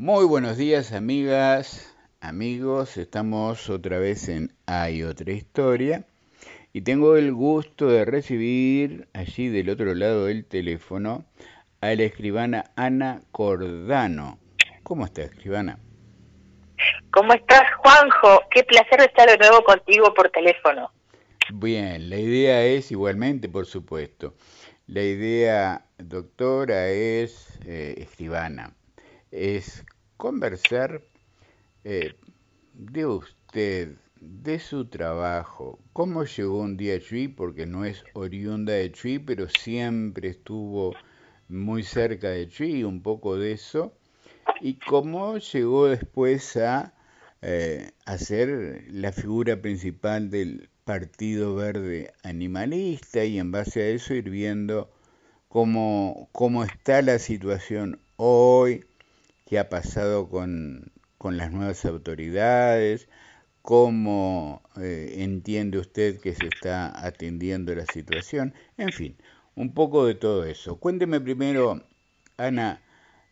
Muy buenos días amigas, amigos, estamos otra vez en Hay otra historia y tengo el gusto de recibir allí del otro lado del teléfono a la escribana Ana Cordano. ¿Cómo está, escribana? ¿Cómo estás, Juanjo? Qué placer estar de nuevo contigo por teléfono. Bien, la idea es igualmente, por supuesto. La idea, doctora, es eh, escribana es conversar eh, de usted, de su trabajo, cómo llegó un día a Chuy, porque no es oriunda de Chuy, pero siempre estuvo muy cerca de Chuy, un poco de eso, y cómo llegó después a, eh, ser la figura principal del Partido Verde Animalista y en base a eso ir viendo cómo, cómo está la situación hoy, qué ha pasado con, las nuevas autoridades, cómo eh, entiende usted que se está atendiendo la situación, en fin, un poco de todo eso. Cuénteme primero, Ana,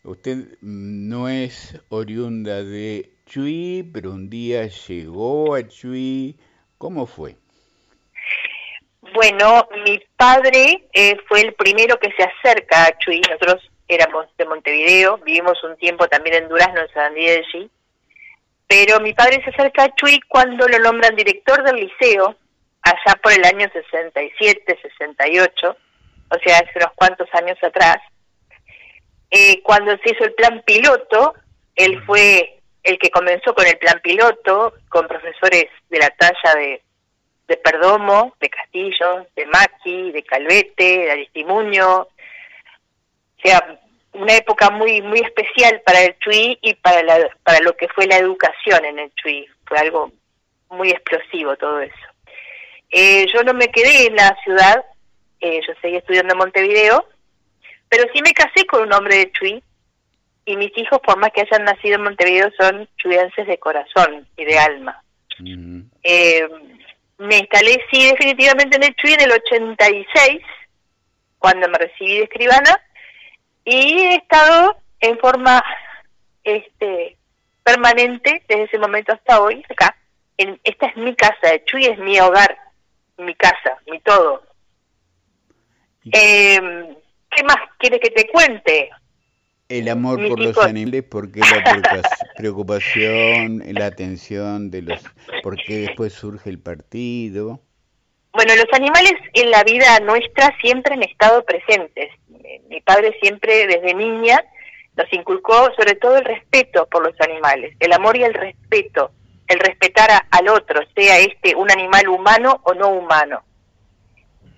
usted no es oriunda de Chuy, pero un día llegó a Chuy, ¿cómo fue? Bueno, mi padre eh, fue el primero que se acerca a Chuy, nosotros éramos de Montevideo, vivimos un tiempo también en Durazno, en San Diego, pero mi padre se acerca a Chuy cuando lo nombran director del liceo, allá por el año 67, 68, o sea, hace unos cuantos años atrás. Eh, cuando se hizo el plan piloto, él fue el que comenzó con el plan piloto, con profesores de la talla de, de Perdomo, de Castillo, de Maki, de Calvete, de Aristimuño, sea, una época muy muy especial para el Chuy y para la, para lo que fue la educación en el Chuy. Fue algo muy explosivo todo eso. Eh, yo no me quedé en la ciudad, eh, yo seguí estudiando en Montevideo, pero sí me casé con un hombre de Chuy y mis hijos, por más que hayan nacido en Montevideo, son chuyenses de corazón y de alma. Eh, me instalé, sí, definitivamente en el Chuy en el 86, cuando me recibí de escribana, y he estado en forma este permanente desde ese momento hasta hoy acá. En, esta es mi casa, de Chuy es mi hogar, mi casa, mi todo. Eh, ¿Qué más quieres que te cuente? El amor por los animales, porque la preocupación, la atención de los, porque después surge el partido. Bueno, los animales en la vida nuestra siempre han estado presentes. Mi padre siempre desde niña nos inculcó sobre todo el respeto por los animales, el amor y el respeto, el respetar al otro, sea este un animal humano o no humano.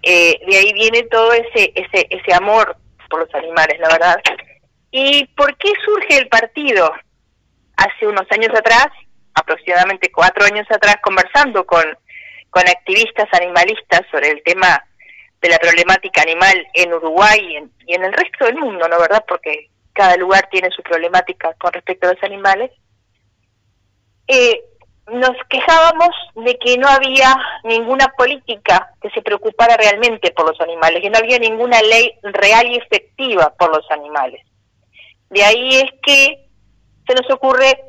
Eh, de ahí viene todo ese, ese, ese amor por los animales, la verdad. ¿Y por qué surge el partido? Hace unos años atrás, aproximadamente cuatro años atrás, conversando con con activistas animalistas sobre el tema de la problemática animal en Uruguay y en, el resto del mundo, ¿no verdad? Porque cada lugar tiene su problemática con respecto a los animales. Eh, nos quejábamos de que no había ninguna política que se preocupara realmente por los animales, que no había ninguna ley real y efectiva por los animales. De ahí es que se nos ocurre,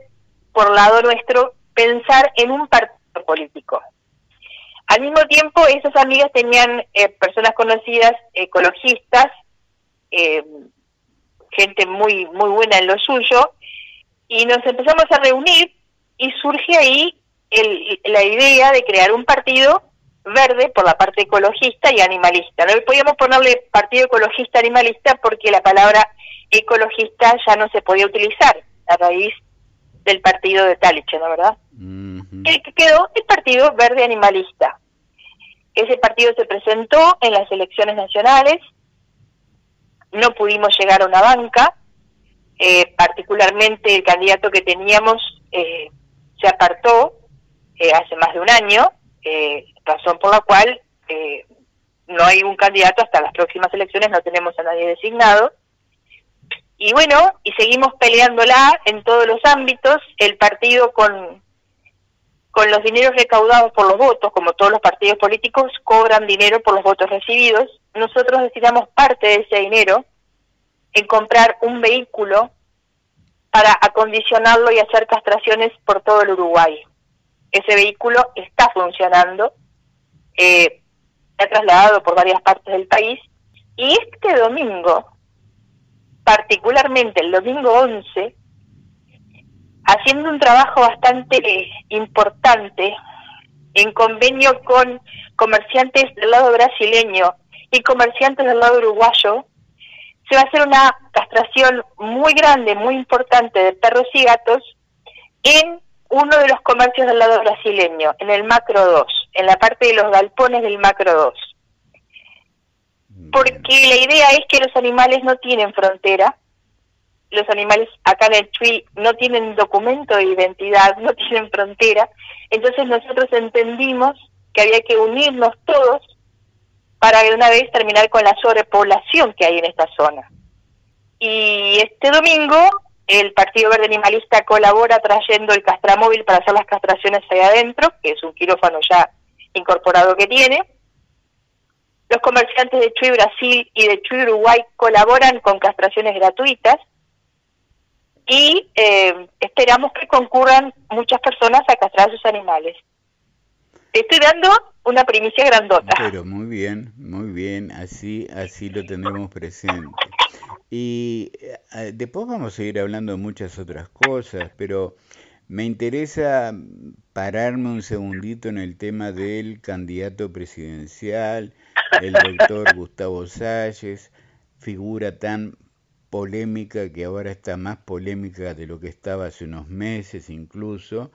por lado nuestro, pensar en un partido político, al mismo tiempo, esas amigas tenían eh, personas conocidas, ecologistas, eh, gente muy muy buena en lo suyo, y nos empezamos a reunir y surge ahí la idea de crear un partido verde por la parte ecologista y animalista. No podíamos ponerle partido ecologista animalista porque la palabra ecologista ya no se podía utilizar a raíz del partido de Taliche, ¿no verdad? El que quedó el Partido Verde Animalista. Ese partido se presentó en las elecciones nacionales, no pudimos llegar a una banca, eh, particularmente el candidato que teníamos eh, se apartó eh, hace más de un año, razón por la cual no hay un candidato hasta las próximas elecciones, no tenemos a nadie designado. Y bueno, y seguimos peleándola en todos los ámbitos, el partido con, con los dineros recaudados por los votos, como todos los partidos políticos cobran dinero por los votos recibidos, nosotros destinamos parte de ese dinero en comprar un vehículo para acondicionarlo y hacer castraciones por todo el Uruguay. Ese vehículo está funcionando, eh, se ha trasladado por varias partes del país y este domingo, particularmente el domingo 11, haciendo un trabajo bastante importante en convenio con comerciantes del lado brasileño y comerciantes del lado uruguayo, se va a hacer una castración muy grande, muy importante de perros y gatos en uno de los comercios del lado brasileño, en el Macro 2, en la parte de los galpones del Macro 2. Porque la idea es que los animales no tienen frontera, los animales acá en el Chui no tienen documento de identidad, no tienen frontera, entonces nosotros entendimos que había que unirnos todos para de una vez terminar con la sobrepoblación que hay en esta zona. Y este domingo el Partido Verde Animalista colabora trayendo el castramóvil para hacer las castraciones ahí adentro, que es un quirófano ya incorporado que tiene. Los comerciantes de Chuy Brasil y de Chuy Uruguay colaboran con castraciones gratuitas y eh, esperamos que concurran muchas personas a castrar a sus animales. Te estoy dando una primicia grandota. Pero muy bien, muy bien, así, así lo tendremos presente. Y eh, después vamos a ir hablando de muchas otras cosas, pero me interesa pararme un segundito en el tema del candidato presidencial, el doctor Gustavo Salles, figura tan polémica que ahora está más polémica de lo que estaba hace unos meses incluso.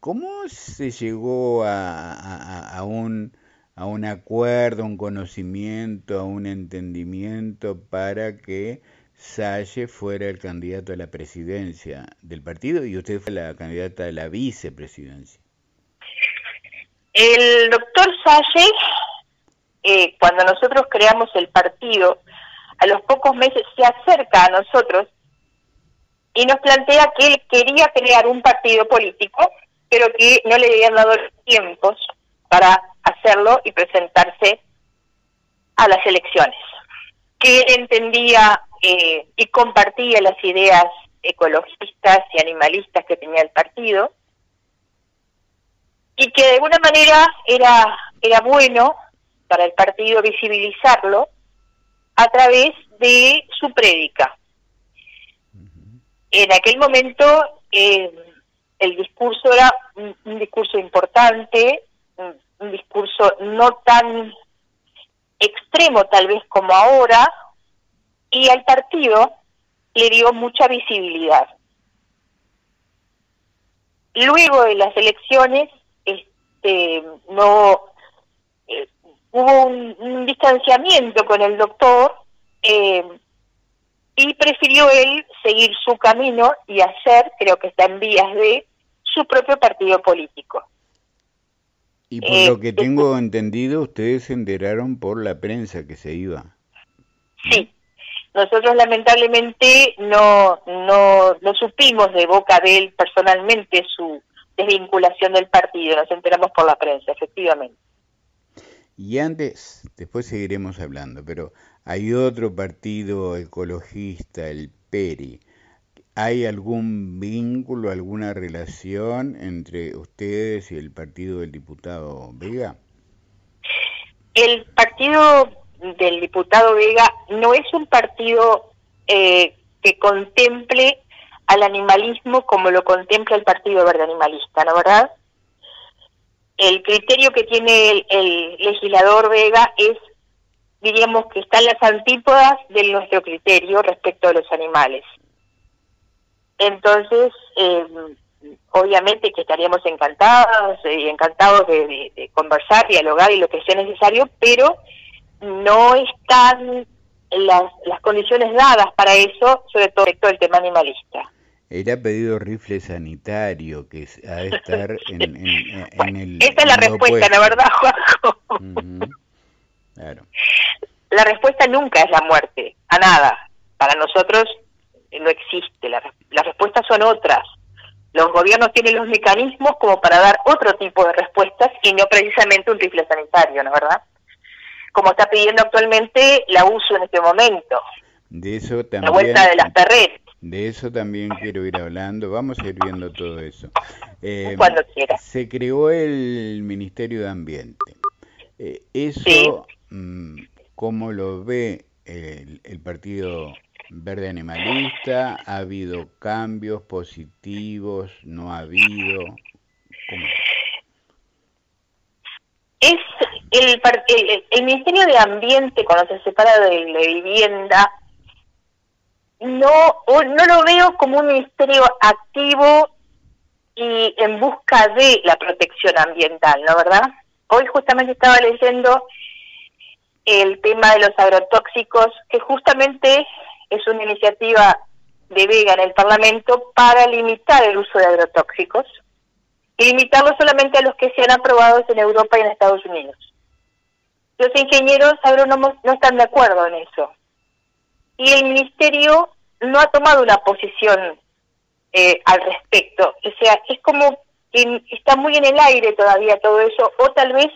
¿Cómo se llegó a, a, un, a un acuerdo, a un conocimiento, a un entendimiento para que Salle fuera el candidato a la presidencia del partido y usted fue la candidata a la vicepresidencia? El doctor Salle, eh, cuando nosotros creamos el partido, a los pocos meses se acerca a nosotros y nos plantea que él quería crear un partido político, pero que no le habían dado tiempos para hacerlo y presentarse a las elecciones. Que él entendía eh, y compartía las ideas ecologistas y animalistas que tenía el partido y que de alguna manera era, era bueno para el partido visibilizarlo a través de su prédica. En aquel momento eh, el discurso era un, discurso importante, un, discurso no tan extremo tal vez como ahora, y al partido le dio mucha visibilidad. Luego de las elecciones, este, no eh, hubo un, distanciamiento con el doctor eh, y prefirió él seguir su camino y hacer, creo que está en vías de, su propio partido político. Y por lo que eh, tengo entendido, ustedes se enteraron por la prensa que se iba. Sí, nosotros lamentablemente no, no, no supimos de boca de él personalmente su desvinculación del partido, nos enteramos por la prensa, efectivamente. Y antes, después seguiremos hablando, pero hay otro partido ecologista, el PERI. ¿Hay algún vínculo, alguna relación entre ustedes y el partido del diputado Vega? El partido del diputado Vega no es un partido eh, que contemple al animalismo como lo contempla el Partido Verde Animalista, ¿no verdad? El criterio que tiene el, legislador Vega es, diríamos que está en las antípodas de nuestro criterio respecto a los animales. Entonces, eh, obviamente que estaríamos encantados y encantados de, conversar, dialogar y lo que sea necesario, pero no están las, las condiciones dadas para eso, sobre todo respecto al tema animalista. Él ha pedido rifle sanitario, que ha de estar en, en, el... Esa es la respuesta, la verdad, Juanjo. Claro. La respuesta nunca es la muerte, a nada. Para nosotros no existe, la, las respuestas son otras. Los gobiernos tienen los mecanismos como para dar otro tipo de respuestas y no precisamente un rifle sanitario, ¿no es verdad? Como está pidiendo actualmente la uso en este momento. De eso también... La vuelta de las perretas De eso también quiero ir hablando. Vamos a ir viendo todo eso. Eh, Cuando quiera. Se creó el Ministerio de Ambiente. Eh, eso, mm, ¿cómo lo ve el, el, Partido Verde Animalista? ¿Ha habido cambios positivos? ¿No ha habido? ¿Cómo? Es el, el, el, Ministerio de Ambiente, cuando se separa de la vivienda, no, no lo veo como un ministerio activo y en busca de la protección ambiental, ¿no verdad? Hoy justamente estaba leyendo el tema de los agrotóxicos, que justamente es una iniciativa de Vega en el Parlamento para limitar el uso de agrotóxicos y limitarlo solamente a los que sean aprobados en Europa y en Estados Unidos. Los ingenieros agrónomos no están de acuerdo en eso. Y el ministerio no ha tomado una posición eh, al respecto. O sea, es como que está muy en el aire todavía todo eso, o tal vez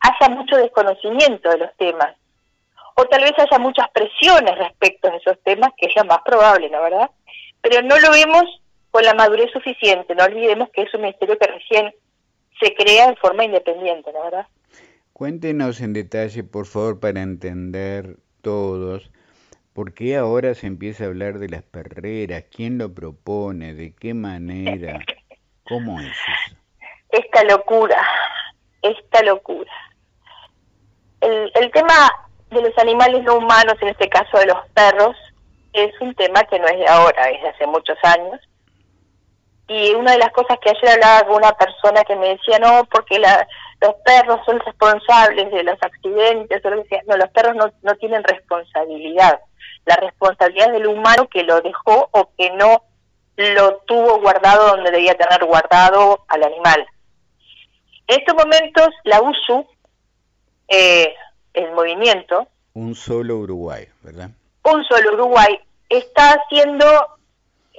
haya mucho desconocimiento de los temas, o tal vez haya muchas presiones respecto a esos temas, que es lo más probable, ¿no verdad? Pero no lo vemos con la madurez suficiente, no olvidemos que es un ministerio que recién se crea en forma independiente, ¿no verdad? Cuéntenos en detalle, por favor, para entender todos, ¿por qué ahora se empieza a hablar de las perreras? ¿Quién lo propone? ¿De qué manera? ¿Cómo es eso? Esta locura, esta locura. El, el tema de los animales no humanos, en este caso de los perros, es un tema que no es de ahora, es de hace muchos años. Y una de las cosas que ayer hablaba con una persona que me decía, no, porque la, los perros son responsables de los accidentes, o lo No, los perros no tienen responsabilidad. La responsabilidad es del humano que lo dejó o que no lo tuvo guardado donde debía tener guardado al animal. En estos momentos, la USU, eh, el movimiento... Un solo Uruguay, ¿verdad? Un solo Uruguay, está haciendo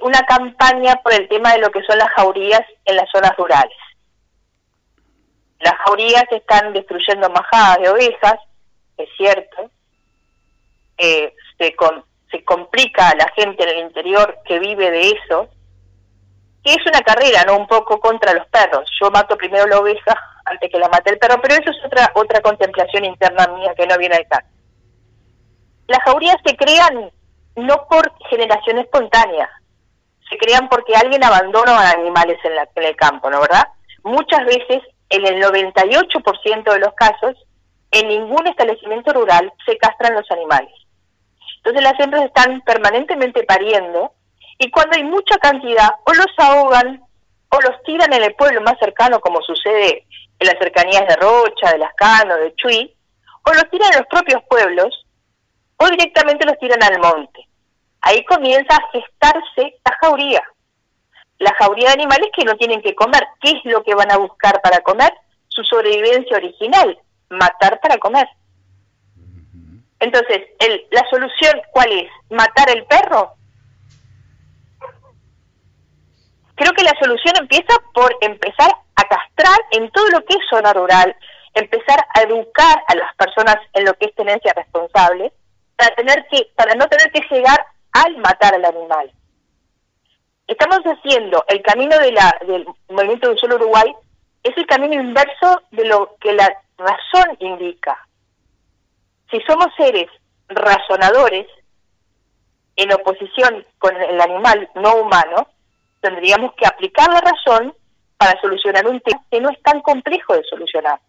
una campaña por el tema de lo que son las jaurías en las zonas rurales. Las jaurías están destruyendo majadas de ovejas, es cierto. Eh, se, se complica a la gente en el interior que vive de eso. Que es una carrera, ¿no? Un poco contra los perros. Yo mato primero la oveja antes que la mate el perro, pero eso es otra otra contemplación interna mía que no viene al caso. Las jaurías se crean no por generación espontánea, se crean porque alguien abandona a animales en, la, en el campo, ¿no verdad? Muchas veces en el 98% de los casos, en ningún establecimiento rural se castran los animales. Entonces las hembras están permanentemente pariendo y cuando hay mucha cantidad o los ahogan o los tiran en el pueblo más cercano como sucede en las cercanías de Rocha, de Lascano, de Chuy, o los tiran en los propios pueblos o directamente los tiran al monte. Ahí comienza a gestarse la jauría la jauría de animales que no tienen que comer. ¿Qué es lo que van a buscar para comer? Su sobrevivencia original, matar para comer. Entonces, el, ¿la solución cuál es? ¿Matar el perro? Creo que la solución empieza por empezar a castrar en todo lo que es zona rural, empezar a educar a las personas en lo que es tenencia responsable, para tener que, para no tener que llegar al matar al animal estamos haciendo el camino de la, del movimiento del solo Uruguay, es el camino inverso de lo que la razón indica. Si somos seres razonadores, en oposición con el animal no humano, tendríamos que aplicar la razón para solucionar un tema que no es tan complejo de solucionar.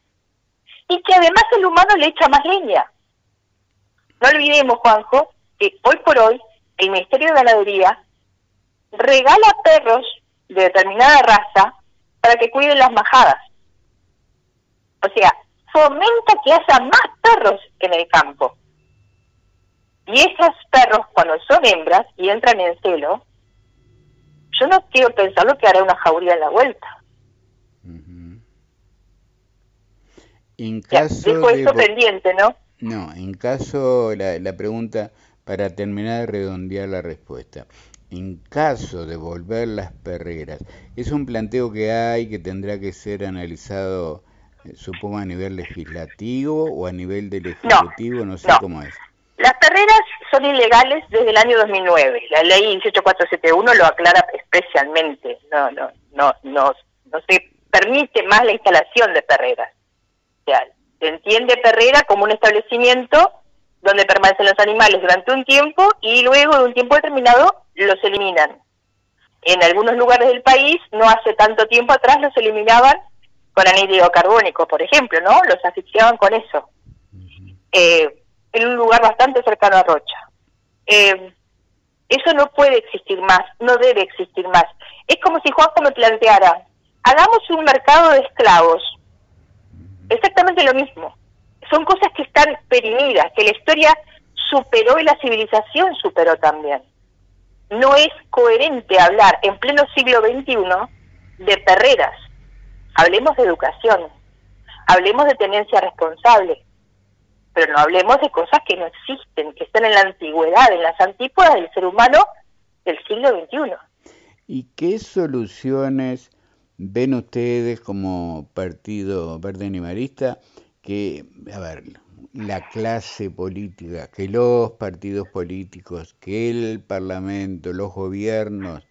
Y que además el humano le echa más leña. No olvidemos, Juanjo, que hoy por hoy el Ministerio de Ganadería regala perros de determinada raza para que cuiden las majadas. O sea, fomenta que haya más perros en el campo. Y esos perros, cuando son hembras y entran en celo, yo no quiero pensar lo que hará una jauría en la vuelta. En caso eso pendiente, ¿no? No, en caso, la, la pregunta, para terminar de redondear la respuesta en caso de volver las perreras. Es un planteo que hay que tendrá que ser analizado, supongo, a nivel legislativo o a nivel del Ejecutivo, no, sé cómo es. Las perreras son ilegales desde el año 2009. La ley 18471 lo aclara especialmente. No, no, no, no, no se permite más la instalación de perreras. O sea, se entiende perrera como un establecimiento donde permanecen los animales durante un tiempo y luego de un tiempo determinado los eliminan. En algunos lugares del país, no hace tanto tiempo atrás, los eliminaban con anhídrido carbónico, por ejemplo, ¿no? Los asfixiaban con eso. Eh, en un lugar bastante cercano a Rocha. Eh, eso no puede existir más, no debe existir más. Es como si Juanjo me planteara, hagamos un mercado de esclavos. Exactamente lo mismo. Son cosas que están perimidas, que la historia superó y la civilización superó también. No es coherente hablar en pleno siglo XXI de perreras. Hablemos de educación, hablemos de tenencia responsable, pero no hablemos de cosas que no existen, que están en la antigüedad, en las antípodas del ser humano del siglo XXI. ¿Y qué soluciones ven ustedes como Partido Verde Animalista que, a ver, la clase política, que los partidos políticos, que el Parlamento, los gobiernos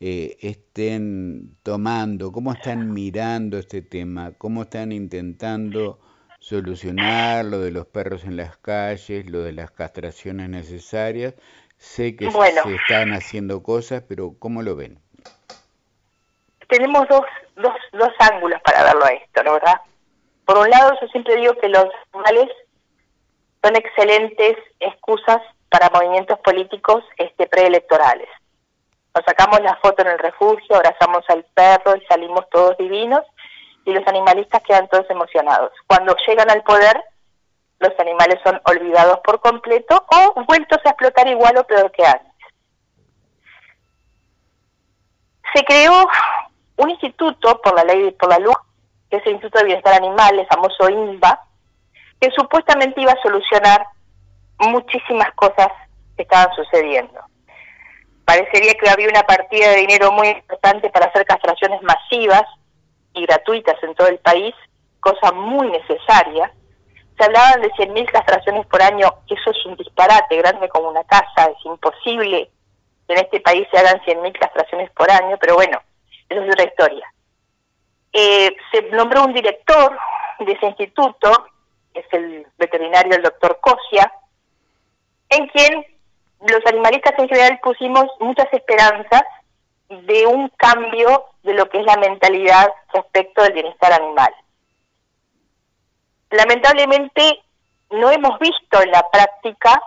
eh, estén tomando, cómo están mirando este tema, cómo están intentando solucionar lo de los perros en las calles, lo de las castraciones necesarias. Sé que se están haciendo cosas, pero ¿cómo lo ven? Tenemos dos, dos, dos ángulos para verlo a esto, ¿no verdad? Por un lado, yo siempre digo que los animales son excelentes excusas para movimientos políticos este, preelectorales. Nos sacamos la foto en el refugio, abrazamos al perro y salimos todos divinos y los animalistas quedan todos emocionados. Cuando llegan al poder, los animales son olvidados por completo o vueltos a explotar igual o peor que antes. Se creó un instituto por la ley por la luz, que es el Instituto de Bienestar Animal, el famoso INBA, que supuestamente iba a solucionar muchísimas cosas que estaban sucediendo. Parecería que había una partida de dinero muy importante para hacer castraciones masivas y gratuitas en todo el país, cosa muy necesaria. Se hablaban de 100.000 castraciones por año, eso es un disparate grande como una casa, es imposible que en este país se hagan 100.000 castraciones por año, pero bueno, eso es otra historia. Eh, se nombró un director de ese instituto, es el veterinario el doctor Cosia, en quien los animalistas en general pusimos muchas esperanzas de un cambio de lo que es la mentalidad respecto del bienestar animal. Lamentablemente no hemos visto en la práctica,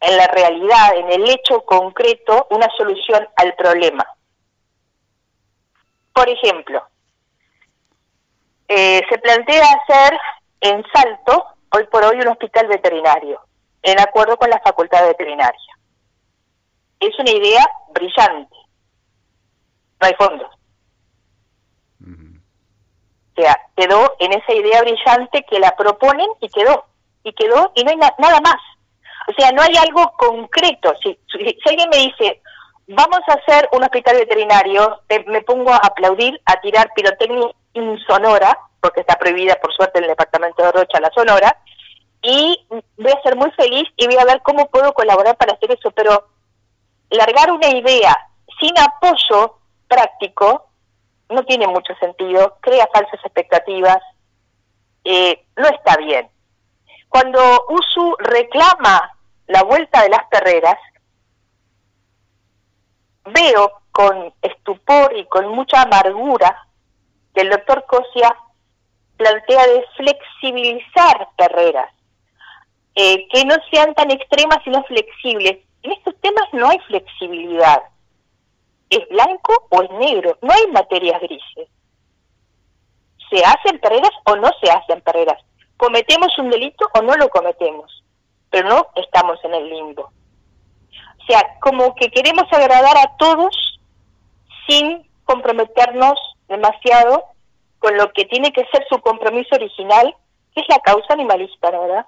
en la realidad, en el hecho concreto, una solución al problema. Por ejemplo, eh, se plantea hacer en Salto, hoy por hoy, un hospital veterinario, en acuerdo con la Facultad Veterinaria. Es una idea brillante, no hay fondos. O sea, quedó en esa idea brillante que la proponen y quedó. Y quedó y no hay nada más. O sea, no hay algo concreto. Si, si, alguien me dice, vamos a hacer un hospital veterinario, me pongo a aplaudir, a tirar pirotecnia insonora, porque está prohibida por suerte en el departamento de Rocha la sonora, y voy a ser muy feliz y voy a ver cómo puedo colaborar para hacer eso. Pero largar una idea sin apoyo práctico no tiene mucho sentido, crea falsas expectativas, eh, no está bien. Cuando USU reclama la vuelta de las perreras, veo con estupor y con mucha amargura que el doctor Cosia plantea de flexibilizar perreras, eh, que no sean tan extremas sino flexibles. En estos temas no hay flexibilidad es blanco o es negro, no hay materias grises. ¿Se hacen perreras o no se hacen perreras? ¿Cometemos un delito o no lo cometemos? Pero no estamos en el limbo. O sea, como que queremos agradar a todos sin comprometernos demasiado con lo que tiene que ser su compromiso original, que es la causa animalista, ¿verdad?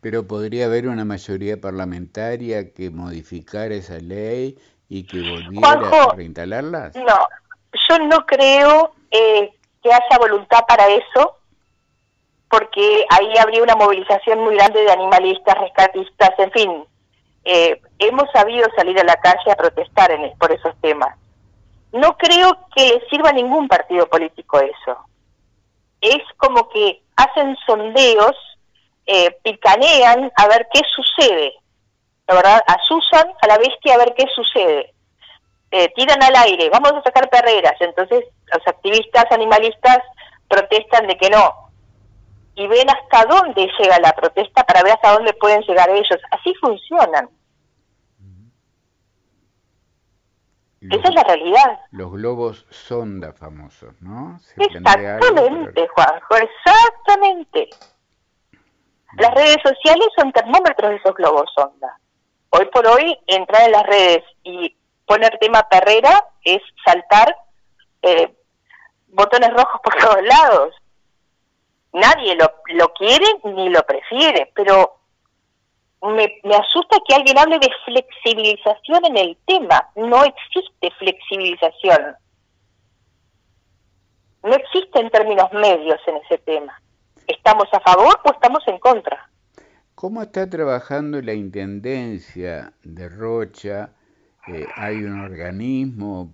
Pero podría haber una mayoría parlamentaria que modificara esa ley y que volviera a reinstalarlas? No, yo no creo eh, que haya voluntad para eso, porque ahí habría una movilización muy grande de animalistas, rescatistas, en fin, eh, hemos sabido salir a la calle a protestar en, por esos temas. No creo que le sirva a ningún partido político eso. Es como que hacen sondeos, eh, picanean a ver qué sucede. La verdad, asusan a la bestia a ver qué sucede. Eh, tiran al aire, vamos a sacar perreras. Entonces los activistas animalistas protestan de que no. Y ven hasta dónde llega la protesta para ver hasta dónde pueden llegar ellos. Así funcionan. Esa es la realidad. Los globos sonda famosos, ¿no? exactamente, Juanjo, exactamente. Las redes sociales son termómetros de esos globos sonda. Hoy por hoy, entrar en las redes y poner tema perrera es saltar eh, botones rojos por todos lados. Nadie lo, lo quiere ni lo prefiere, pero me, me asusta que alguien hable de flexibilización en el tema. No existe flexibilización. No existen términos medios en ese tema. ¿Estamos a favor o estamos en contra? ¿Cómo está trabajando la Intendencia de Rocha? Eh, hay un organismo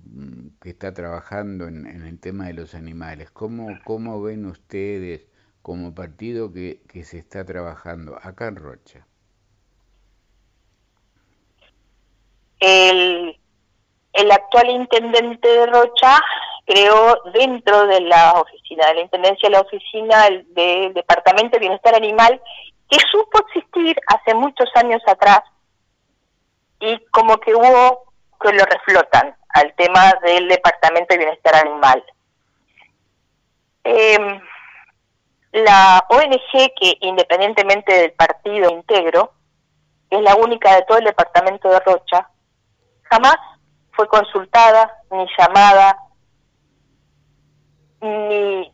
que está trabajando en, el tema de los animales. ¿Cómo, cómo ven ustedes como partido que, que se está trabajando acá en Rocha? El, el actual intendente de Rocha creó dentro de la oficina de la Intendencia, la oficina del Departamento de Bienestar Animal, que supo existir hace muchos años atrás y como que hubo que lo reflotan al tema del Departamento de Bienestar Animal. Eh, la ONG que independientemente del partido integro, es la única de todo el departamento de Rocha, jamás fue consultada, ni llamada, ni,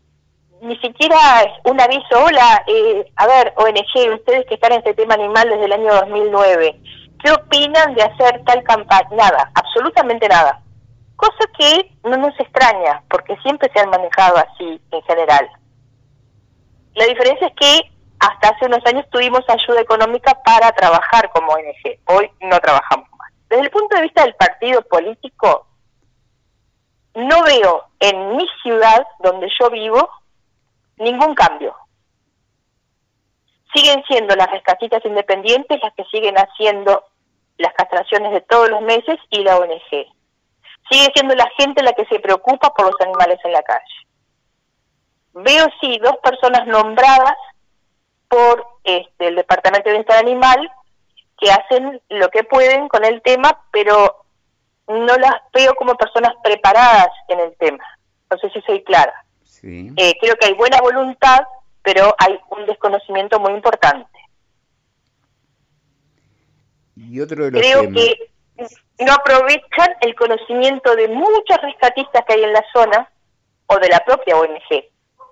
ni siquiera un aviso, hola, eh, a ver, ONG, ustedes que están en este tema animal desde el año 2009, ¿qué opinan de hacer tal campaña? Nada, absolutamente nada. Cosa que no nos extraña, porque siempre se han manejado así en general. La diferencia es que hasta hace unos años tuvimos ayuda económica para trabajar como ONG. Hoy no trabajamos más. Desde el punto de vista del partido político, no veo en mi ciudad, donde yo vivo, ningún cambio. Siguen siendo las rescatitas independientes las que siguen haciendo las castraciones de todos los meses y la ONG. Sigue siendo la gente la que se preocupa por los animales en la calle. Veo sí dos personas nombradas por este, el Departamento de Bienestar Animal que hacen lo que pueden con el tema, pero no las veo como personas preparadas en el tema. No sé si soy clara. Eh, creo que hay buena voluntad, pero hay un desconocimiento muy importante. Y otro de los creo que no aprovechan el conocimiento de muchos rescatistas que hay en la zona o de la propia ONG,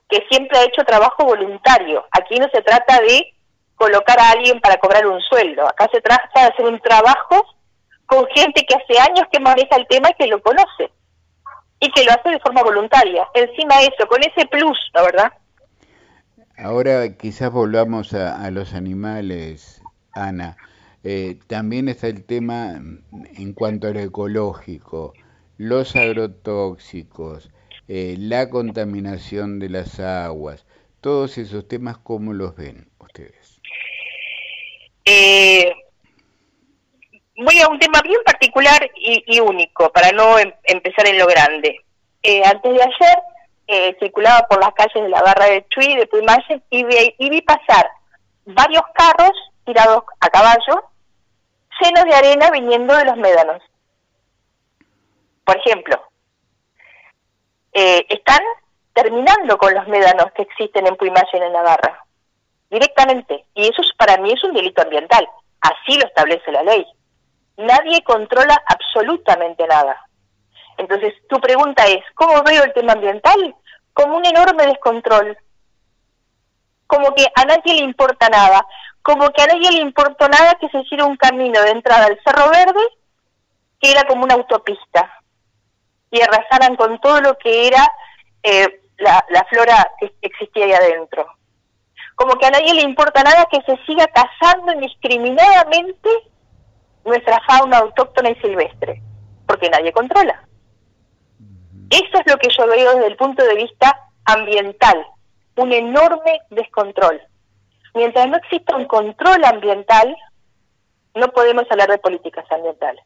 que siempre ha hecho trabajo voluntario. Aquí no se trata de colocar a alguien para cobrar un sueldo, acá se trata de hacer un trabajo con gente que hace años que maneja el tema y que lo conoce y que lo hace de forma voluntaria. Encima de eso, con ese plus, la verdad. Ahora quizás volvamos a, los animales, Ana. Eh, también está el tema en cuanto a lo ecológico, los agrotóxicos, eh, la contaminación de las aguas, todos esos temas, ¿cómo los ven ustedes? Eh, voy a un tema bien particular y, único, para no em, empezar en lo grande. Eh, antes de ayer eh, circulaba por las calles de la barra de Chuy, de Puymayen, y vi, y vi pasar varios carros tirados a caballo, llenos de arena viniendo de los médanos. Por ejemplo, eh, están terminando con los médanos que existen en Puymayen en Navarra, directamente. Y eso para mí es un delito ambiental. Así lo establece la ley. Nadie controla absolutamente nada. Entonces, tu pregunta es, ¿cómo veo el tema ambiental? Como un enorme descontrol. Como que a nadie le importa nada. Como que a nadie le importó nada que se hiciera un camino de entrada al Cerro Verde, que era como una autopista y arrasaran con todo lo que era eh, la, flora que existía ahí adentro. Como que a nadie le importa nada que se siga cazando indiscriminadamente nuestra fauna autóctona y silvestre, porque nadie controla. Eso es lo que yo veo desde el punto de vista ambiental, un enorme descontrol. Mientras no exista un control ambiental, no podemos hablar de políticas ambientales.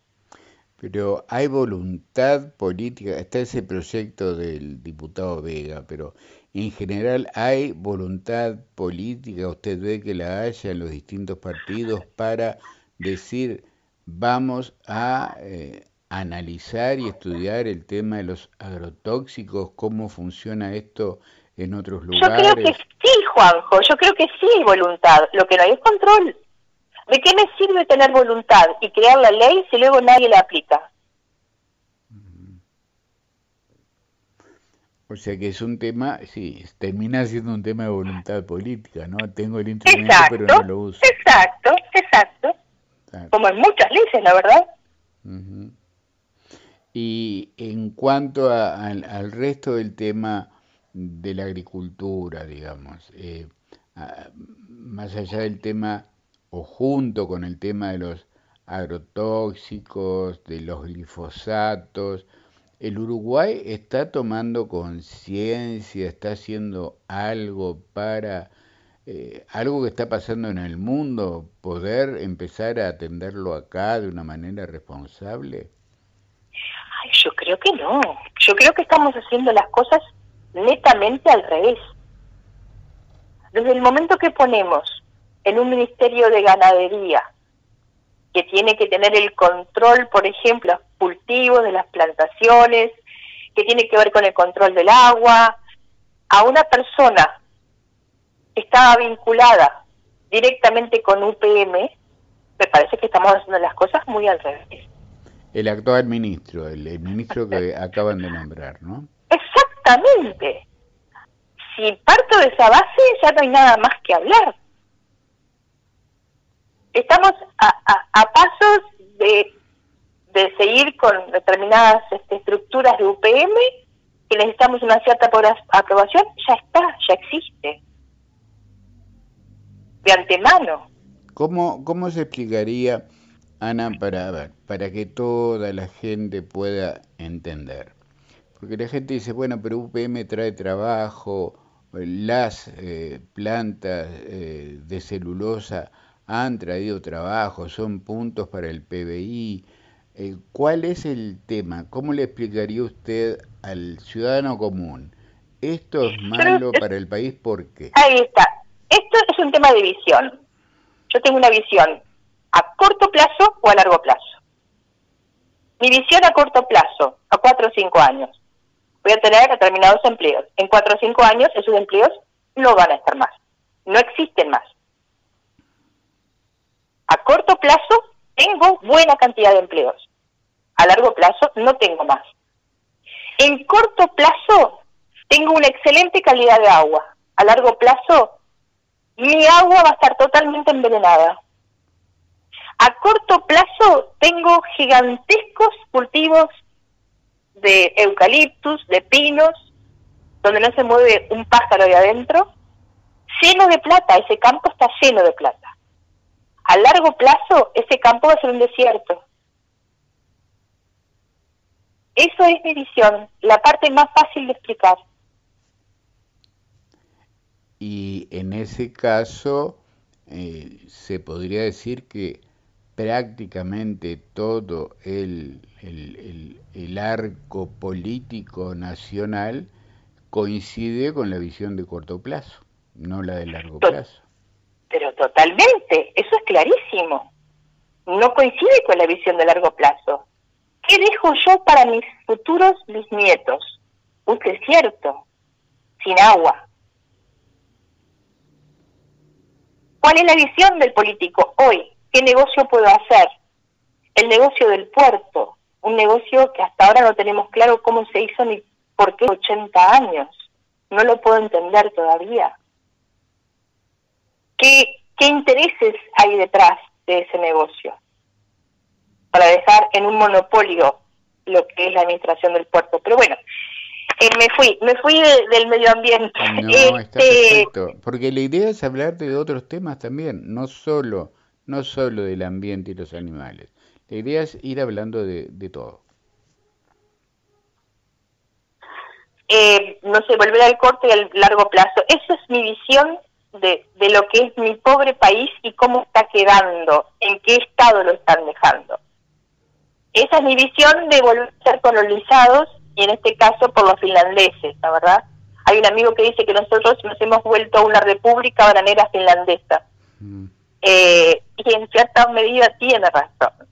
Pero hay voluntad política, está ese proyecto del diputado Vega, pero en general hay voluntad política, usted ve que la haya en los distintos partidos para decir vamos a eh, analizar y estudiar el tema de los agrotóxicos, cómo funciona esto en otros lugares. Yo creo que sí, Juanjo, yo creo que sí hay voluntad, lo que no hay es control. ¿De qué me sirve tener voluntad y crear la ley si luego nadie la aplica? O sea que es un tema, sí, termina siendo un tema de voluntad política, ¿no? Tengo el instrumento pero no lo uso. Exacto, exacto. Como en muchas leyes, la verdad. Y en cuanto al resto del tema de la agricultura, digamos, eh, más allá del tema o junto con el tema de los agrotóxicos, de los glifosatos, el Uruguay está tomando conciencia, está haciendo algo para eh, algo que está pasando en el mundo, poder empezar a atenderlo acá de una manera responsable? Ay, yo creo que no. Yo creo que estamos haciendo las cosas netamente al revés. Desde el momento que ponemos en un ministerio de ganadería que tiene que tener el control, por ejemplo, los cultivos de las plantaciones, que tiene que ver con el control del agua, a una persona estaba vinculada directamente con UPM, me parece que estamos haciendo las cosas muy al revés. El actual ministro, el, ministro que acaban de nombrar, ¿no? Exactamente. Si parto de esa base, ya no hay nada más que hablar estamos a, pasos de, seguir con determinadas este, estructuras de UPM, que necesitamos una cierta aprobación, ya está, ya existe. De antemano. ¿Cómo, cómo se explicaría, Ana, para, para que toda la gente pueda entender? Porque la gente dice, bueno, pero UPM trae trabajo, las eh, plantas eh, de celulosa han traído trabajo, son puntos para el PBI. Eh, ¿Cuál es el tema? ¿Cómo le explicaría usted al ciudadano común? Esto es malo para el país, ¿por qué? Ahí está. Esto es un tema de visión. Yo tengo una visión a corto plazo o a largo plazo. Mi visión a corto plazo, a cuatro o cinco años. Voy a tener determinados empleos. En cuatro o cinco años esos empleos no van a estar más. No existen más. A corto plazo tengo buena cantidad de empleos. A largo plazo no tengo más. En corto plazo tengo una excelente calidad de agua. A largo plazo mi agua va a estar totalmente envenenada. A corto plazo tengo gigantescos cultivos de eucaliptus, de pinos, donde no se mueve un pájaro de adentro, lleno de plata, ese campo está lleno de plata a largo plazo ese campo va a ser un desierto. Eso es mi visión, la parte más fácil de explicar. Y en ese caso eh, se podría decir que prácticamente todo el, el, arco político nacional coincide con la visión de corto plazo, no la de largo plazo. Pero totalmente, eso es clarísimo. No coincide con la visión de largo plazo. ¿Qué dejo yo para mis futuros bisnietos? Un desierto, sin agua. ¿Cuál es la visión del político hoy? ¿Qué negocio puedo hacer? El negocio del puerto, un negocio que hasta ahora no tenemos claro cómo se hizo ni por qué 80 años. No lo puedo entender todavía. ¿Qué, intereses hay detrás de ese negocio? Para dejar en un monopolio lo que es la administración del puerto. Pero bueno, eh, me fui, me fui del medio ambiente. No, está este, perfecto. Porque la idea es hablar de otros temas también, no solo, no solo del ambiente y los animales, La idea es ir hablando de, todo. Eh, no sé, volver al corto y al largo plazo. Esa es mi visión de, de lo que es mi pobre país y cómo está quedando, en qué estado lo están dejando. Esa es mi visión de volver a ser colonizados y en este caso por los finlandeses, la verdad. Hay un amigo que dice que nosotros nos hemos vuelto a una república bananera finlandesa. Mm. Eh, y en cierta medida tiene razón,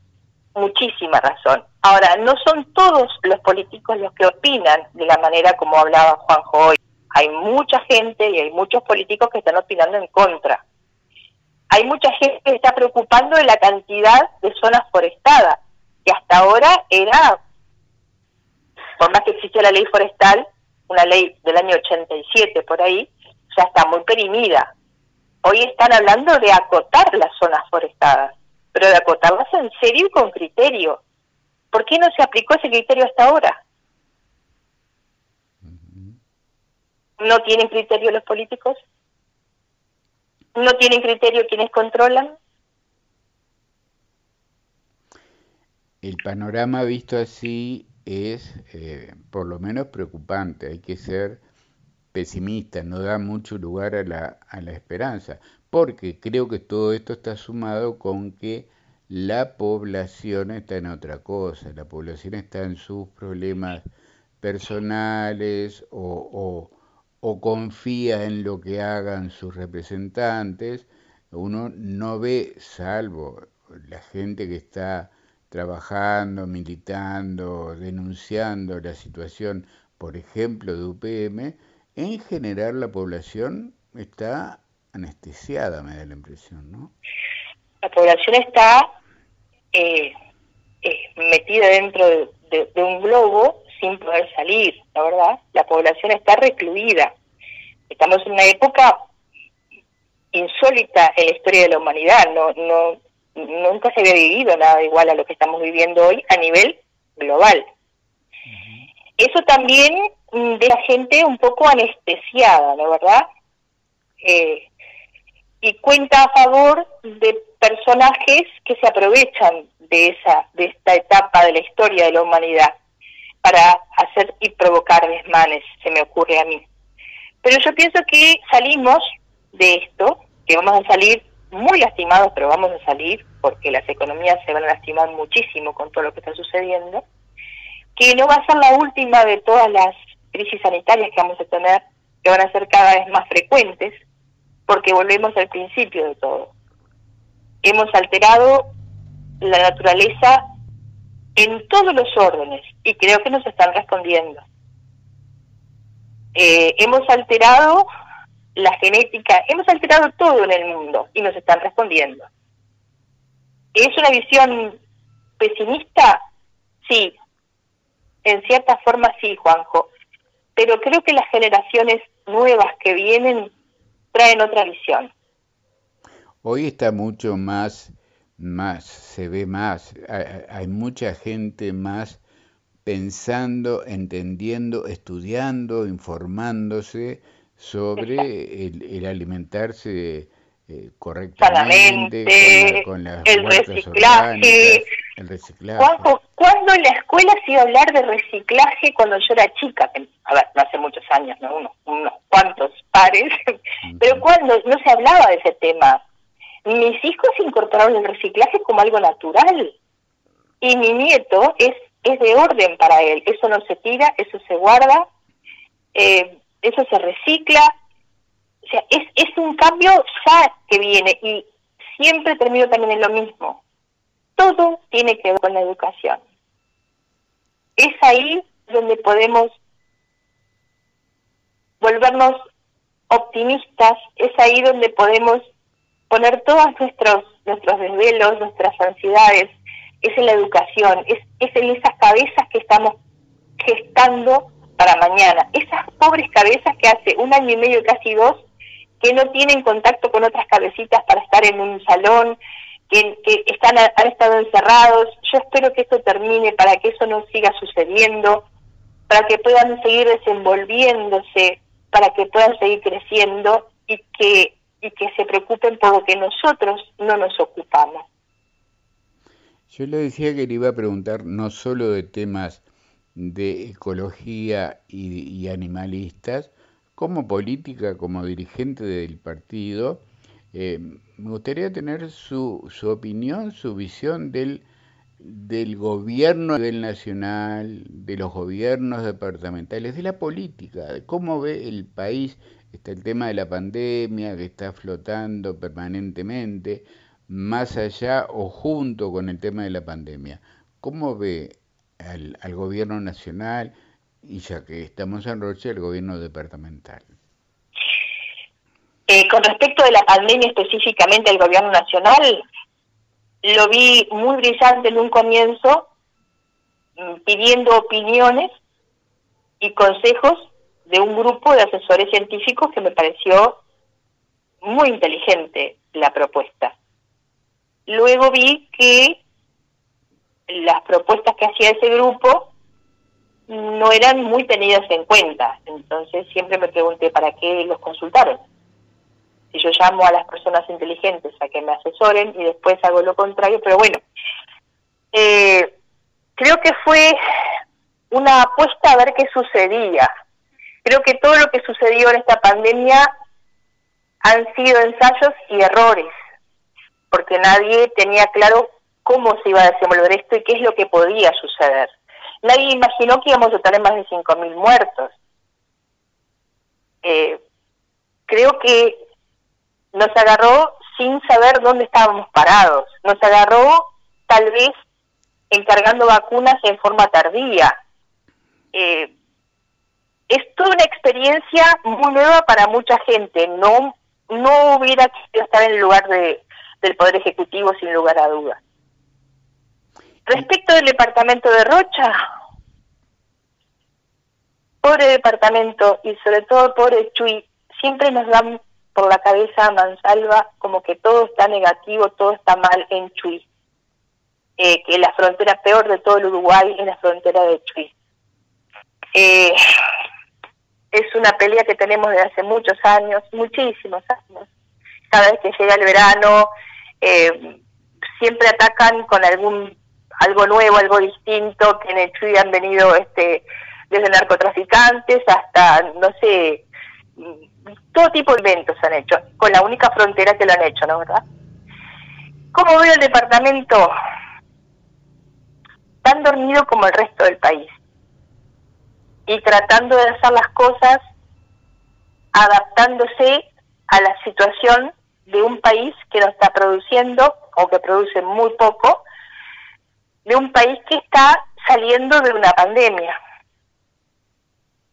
muchísima razón. Ahora, no son todos los políticos los que opinan de la manera como hablaba Juanjo hoy. Hay mucha gente y hay muchos políticos que están opinando en contra. Hay mucha gente que está preocupando de la cantidad de zonas forestadas, que hasta ahora era, por más que existía la ley forestal, una ley del año 87 por ahí, ya está muy perimida. Hoy están hablando de acotar las zonas forestadas, pero de acotarlas en serio y con criterio. ¿Por qué no se aplicó ese criterio hasta ahora? ¿No tienen criterio los políticos? ¿No tienen criterio quienes controlan? El panorama visto así es eh, por lo menos preocupante, hay que ser pesimista, no da mucho lugar a la, a la esperanza, porque creo que todo esto está sumado con que la población está en otra cosa, la población está en sus problemas personales o, o confía en lo que hagan sus representantes, uno no ve, salvo la gente que está trabajando, militando, denunciando la situación, por ejemplo, de UPM, en general la población está anestesiada, me da la impresión, ¿no? La población está eh, eh, metida dentro de, un globo sin poder salir, la verdad. La población está recluida. Estamos en una época insólita en la historia de la humanidad. No, no, nunca se había vivido nada igual a lo que estamos viviendo hoy a nivel global. Eso también mm, de la gente un poco anestesiada, ¿no verdad? Eh, y cuenta a favor de personajes que se aprovechan de esa de esta etapa de la historia de la humanidad para hacer y provocar desmanes, se me ocurre a mí. Pero yo pienso que salimos de esto, que vamos a salir muy lastimados, pero vamos a salir porque las economías se van a lastimar muchísimo con todo lo que está sucediendo, que no va a ser la última de todas las crisis sanitarias que vamos a tener, que van a ser cada vez más frecuentes, porque volvemos al principio de todo. Hemos alterado la naturaleza en todos los órdenes y creo que nos están respondiendo. Eh, hemos alterado la genética, hemos alterado todo en el mundo y nos están respondiendo. ¿Es una visión pesimista? Sí, en cierta forma sí, Juanjo, pero creo que las generaciones nuevas que vienen traen otra visión. Hoy está mucho más, más, se ve más, hay mucha gente más pensando, entendiendo, estudiando, informándose sobre el, alimentarse eh, correctamente, con, el reciclaje. el reciclaje. ¿Cuándo, en la escuela se iba a hablar de reciclaje cuando yo era chica? A ver, no hace muchos años, ¿no? unos, unos cuantos pares, pero cuando no se hablaba de ese tema. Mis hijos incorporaron el reciclaje como algo natural y mi nieto es, es de orden para él. Eso no se tira, eso se guarda. Eh, eso se recicla, o sea, es, es un cambio ya que viene y siempre termino también en lo mismo. Todo tiene que ver con la educación. Es ahí donde podemos volvernos optimistas, es ahí donde podemos poner todos nuestros nuestros desvelos, nuestras ansiedades, es en la educación, es, es en esas cabezas que estamos gestando para mañana. Esas pobres cabezas que hace un año y medio, casi dos, que no tienen contacto con otras cabecitas para estar en un salón, que, están han estado encerrados. Yo espero que esto termine para que eso no siga sucediendo, para que puedan seguir desenvolviéndose, para que puedan seguir creciendo y que y que se preocupen por lo que nosotros no nos ocupamos. Yo le decía que le iba a preguntar no solo de temas de ecología y, animalistas, como política, como dirigente del partido, eh, me gustaría tener su, su opinión, su visión del, del gobierno del nacional, de los gobiernos departamentales, de la política, de cómo ve el país. Está el tema de la pandemia que está flotando permanentemente, más allá o junto con el tema de la pandemia. ¿Cómo ve al, gobierno nacional y ya que estamos en Roche, el gobierno departamental? Eh, con respecto de la pandemia específicamente al gobierno nacional, lo vi muy brillante en un comienzo, mm, pidiendo opiniones y consejos de un grupo de asesores científicos que me pareció muy inteligente la propuesta. Luego vi que las propuestas que hacía ese grupo no eran muy tenidas en cuenta, entonces siempre me pregunté para qué los consultaron. Si yo llamo a las personas inteligentes a que me asesoren y después hago lo contrario, pero bueno, eh, creo que fue una apuesta a ver qué sucedía. Creo que todo lo que sucedió en esta pandemia han sido ensayos y errores porque nadie tenía claro cómo se iba a desenvolver esto y qué es lo que podía suceder. Nadie imaginó que íbamos a tener más de 5.000 muertos. Eh, creo que nos agarró sin saber dónde estábamos parados. Nos agarró tal vez encargando vacunas en forma tardía. Eh, es toda una experiencia muy nueva para mucha gente. No, no hubiera querido estar en el lugar de, del Poder Ejecutivo sin lugar a dudas. Respecto del departamento de Rocha, pobre departamento y sobre todo pobre Chuy, siempre nos dan por la cabeza a Mansalva como que todo está negativo, todo está mal en Chuy. Eh, que la frontera peor de todo el Uruguay es la frontera de Chuy. Eh, es una pelea que tenemos desde hace muchos años, muchísimos años. Cada vez que llega el verano, eh, siempre atacan con algún algo nuevo, algo distinto, que en el Chuy han venido este, desde narcotraficantes hasta, no sé, todo tipo de eventos han hecho, con la única frontera que lo han hecho, ¿no verdad? ¿Cómo veo el departamento? Tan dormido como el resto del país y tratando de hacer las cosas adaptándose a la situación de un país que no está produciendo o que produce muy poco, de un país que está saliendo de una pandemia.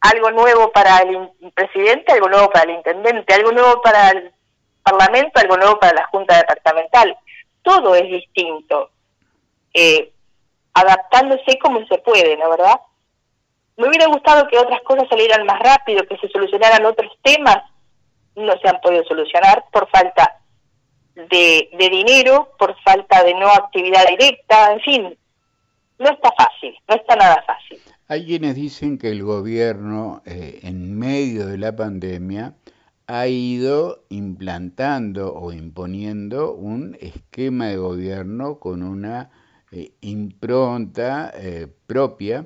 Algo nuevo para el presidente, algo nuevo para el intendente, algo nuevo para el parlamento, algo nuevo para la junta departamental. Todo es distinto, eh, adaptándose como se puede, ¿no verdad? Me hubiera gustado que otras cosas salieran más rápido, que se solucionaran otros temas, no se han podido solucionar por falta de, dinero, por falta de no actividad directa, en fin, no está fácil, no está nada fácil. Hay quienes dicen que el gobierno, eh, en medio de la pandemia, ha ido implantando o imponiendo un esquema de gobierno con una eh, impronta eh, propia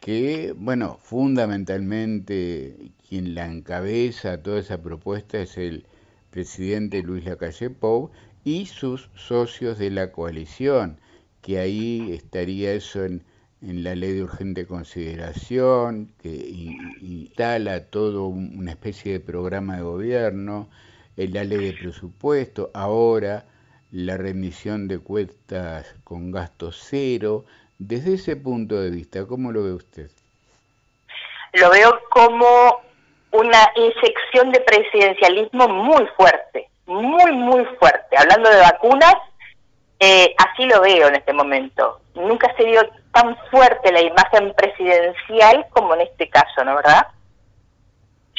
que, bueno, fundamentalmente quien la encabeza toda esa propuesta es el presidente Luis Lacalle Pou y sus socios de la coalición, que ahí estaría eso en, la ley de urgente consideración, que instala todo una especie de programa de gobierno, en la ley de presupuesto, ahora la rendición de cuentas con gasto cero. Desde ese punto de vista, ¿cómo lo ve usted? Lo veo como una inyección de presidencialismo muy fuerte, muy, muy fuerte. Hablando de vacunas, eh, así lo veo en este momento. Nunca se vio tan fuerte la imagen presidencial como en este caso, ¿no verdad?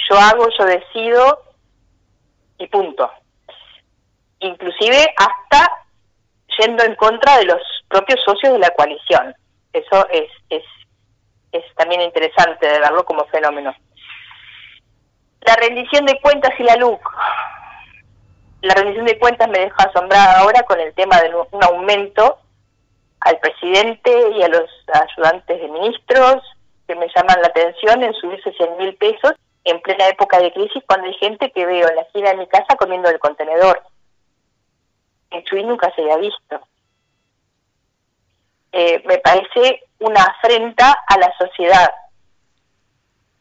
Yo hago, yo decido y punto. Inclusive hasta yendo en contra de los propios socios de la coalición. Eso es, es, es también interesante de verlo como fenómeno. La rendición de cuentas y la LUC. La rendición de cuentas me deja asombrada ahora con el tema de un aumento al presidente y a los ayudantes de ministros que me llaman la atención en subirse 100 mil pesos en plena época de crisis cuando hay gente que veo en la esquina de mi casa comiendo el contenedor. En Chuy nunca se había visto. Eh, me parece una afrenta a la sociedad.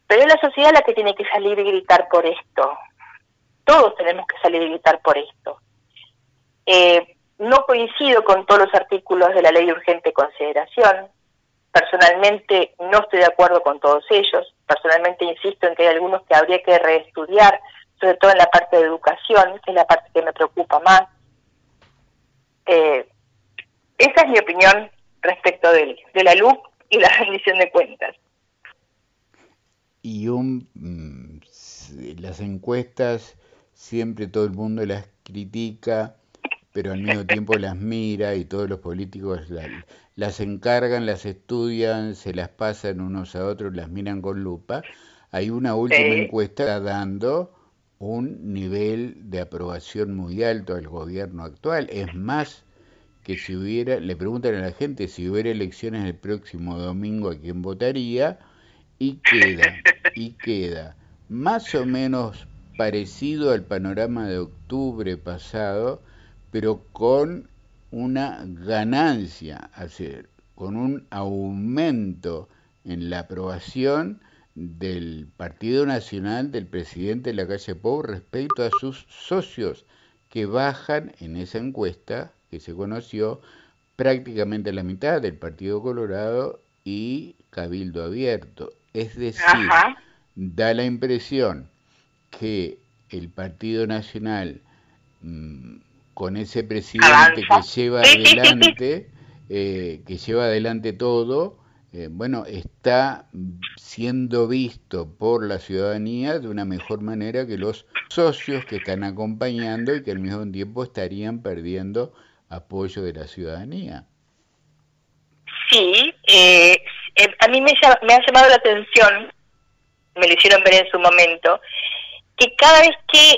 Pero es la sociedad la que tiene que salir y gritar por esto. Todos tenemos que salir y gritar por esto. Eh, no coincido con todos los artículos de la ley de urgente consideración. Personalmente no estoy de acuerdo con todos ellos. Personalmente insisto en que hay algunos que habría que reestudiar, sobre todo en la parte de educación, que es la parte que me preocupa más. Eh, esa es mi opinión respecto de, de la luz y la rendición de cuentas. Y un, mm, las encuestas, siempre todo el mundo las critica, pero al mismo tiempo las mira y todos los políticos las encargan, las estudian, se las pasan unos a otros, las miran con lupa. Hay una última encuesta está dando un nivel de aprobación muy alto al gobierno actual. Es más, que si hubiera, le preguntan a la gente si hubiera elecciones el próximo domingo a quién votaría y queda, y queda más o menos parecido al panorama de octubre pasado, pero con una ganancia, con un aumento en la aprobación del Partido Nacional del presidente de la calle Pou respecto a sus socios que bajan en esa encuesta que se conoció prácticamente la mitad del Partido Colorado y Cabildo Abierto. Es decir, da la impresión que el Partido Nacional, mm, con ese presidente que lleva adelante, eh, que lleva adelante todo, eh, bueno, está siendo visto por la ciudadanía de una mejor manera que los socios que están acompañando y que al mismo tiempo estarían perdiendo apoyo de la ciudadanía. Sí, eh, eh, a mí me, me ha llamado la atención, me lo hicieron ver en su momento, que cada vez que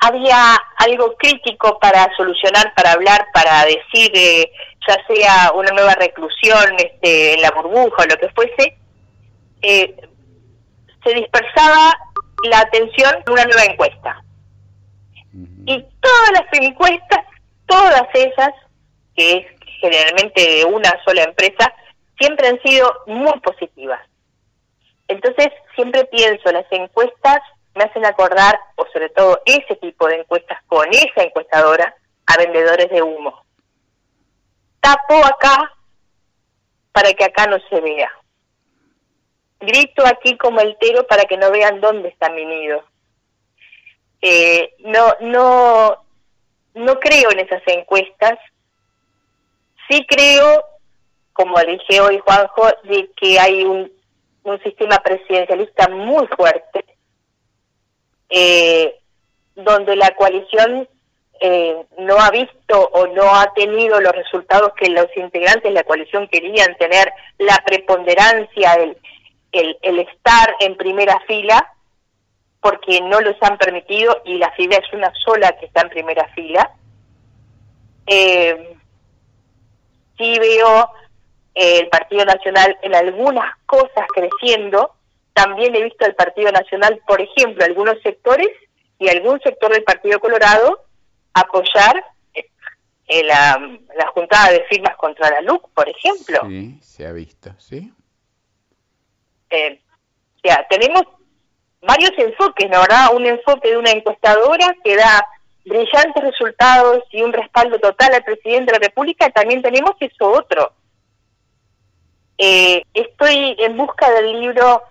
había algo crítico para solucionar, para hablar, para decir, eh, ya sea una nueva reclusión este, en la burbuja o lo que fuese, se dispersaba la atención en una nueva encuesta. Y todas las encuestas todas ellas, que es generalmente de una sola empresa, siempre han sido muy positivas. Entonces, siempre pienso, las encuestas me hacen acordar, o sobre todo ese tipo de encuestas con esa encuestadora, a vendedores de humo. Tapo acá para que acá no se vea. Grito aquí como el tero para que no vean dónde está mi nido. Eh, no, no, no creo en esas encuestas. Sí creo, como dije hoy Juanjo, de que hay un, un sistema presidencialista muy fuerte, eh, donde la coalición eh, no ha visto o no ha tenido los resultados que los integrantes de la coalición querían tener, la preponderancia, el, el, el estar en primera fila, porque no los han permitido y la fila es una sola que está en primera fila. Eh, sí veo el Partido Nacional en algunas cosas creciendo. También he visto al Partido Nacional, por ejemplo, algunos sectores y algún sector del Partido Colorado apoyar eh, la, la juntada de firmas contra la LUC, por ejemplo. Sí, se ha visto, sí. Eh, o sea, tenemos varios enfoques, ¿no verdad? Un enfoque de una encuestadora que da brillantes resultados y un respaldo total al presidente de la República, también tenemos eso otro. Eh, estoy en busca del libro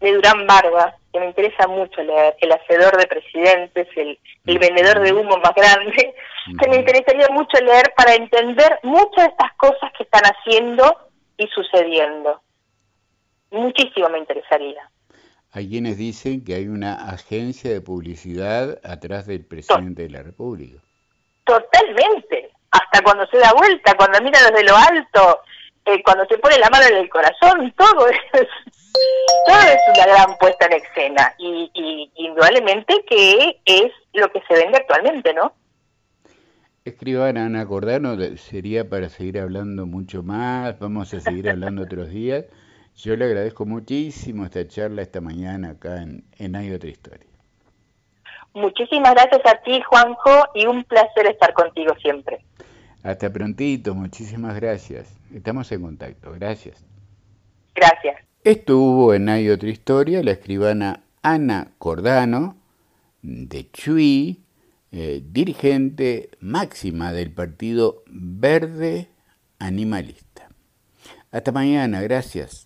de Durán Barba, que me interesa mucho leer, El hacedor de presidentes, el, el vendedor de humo más grande, que me interesaría mucho leer para entender muchas de estas cosas que están haciendo y sucediendo. Muchísimo me interesaría. Hay quienes dicen que hay una agencia de publicidad atrás del presidente de la República. Totalmente. Hasta cuando se da vuelta, cuando mira desde lo alto, eh, cuando se pone la mano en el corazón, todo es, todo es una gran puesta en escena. Y, indudablemente que es lo que se vende actualmente, ¿no? Escribana Ana Cordano, sería para seguir hablando mucho más, vamos a seguir hablando otros días. Yo le agradezco muchísimo esta charla esta mañana acá en, en Hay Otra Historia. Muchísimas gracias a ti, Juanjo, y un placer estar contigo siempre. Hasta prontito, muchísimas gracias. Estamos en contacto, gracias. Gracias. Estuvo en Hay Otra Historia la escribana Ana Cordano, de Chuy, eh, dirigente máxima del Partido Verde Animalista. Hasta mañana, gracias.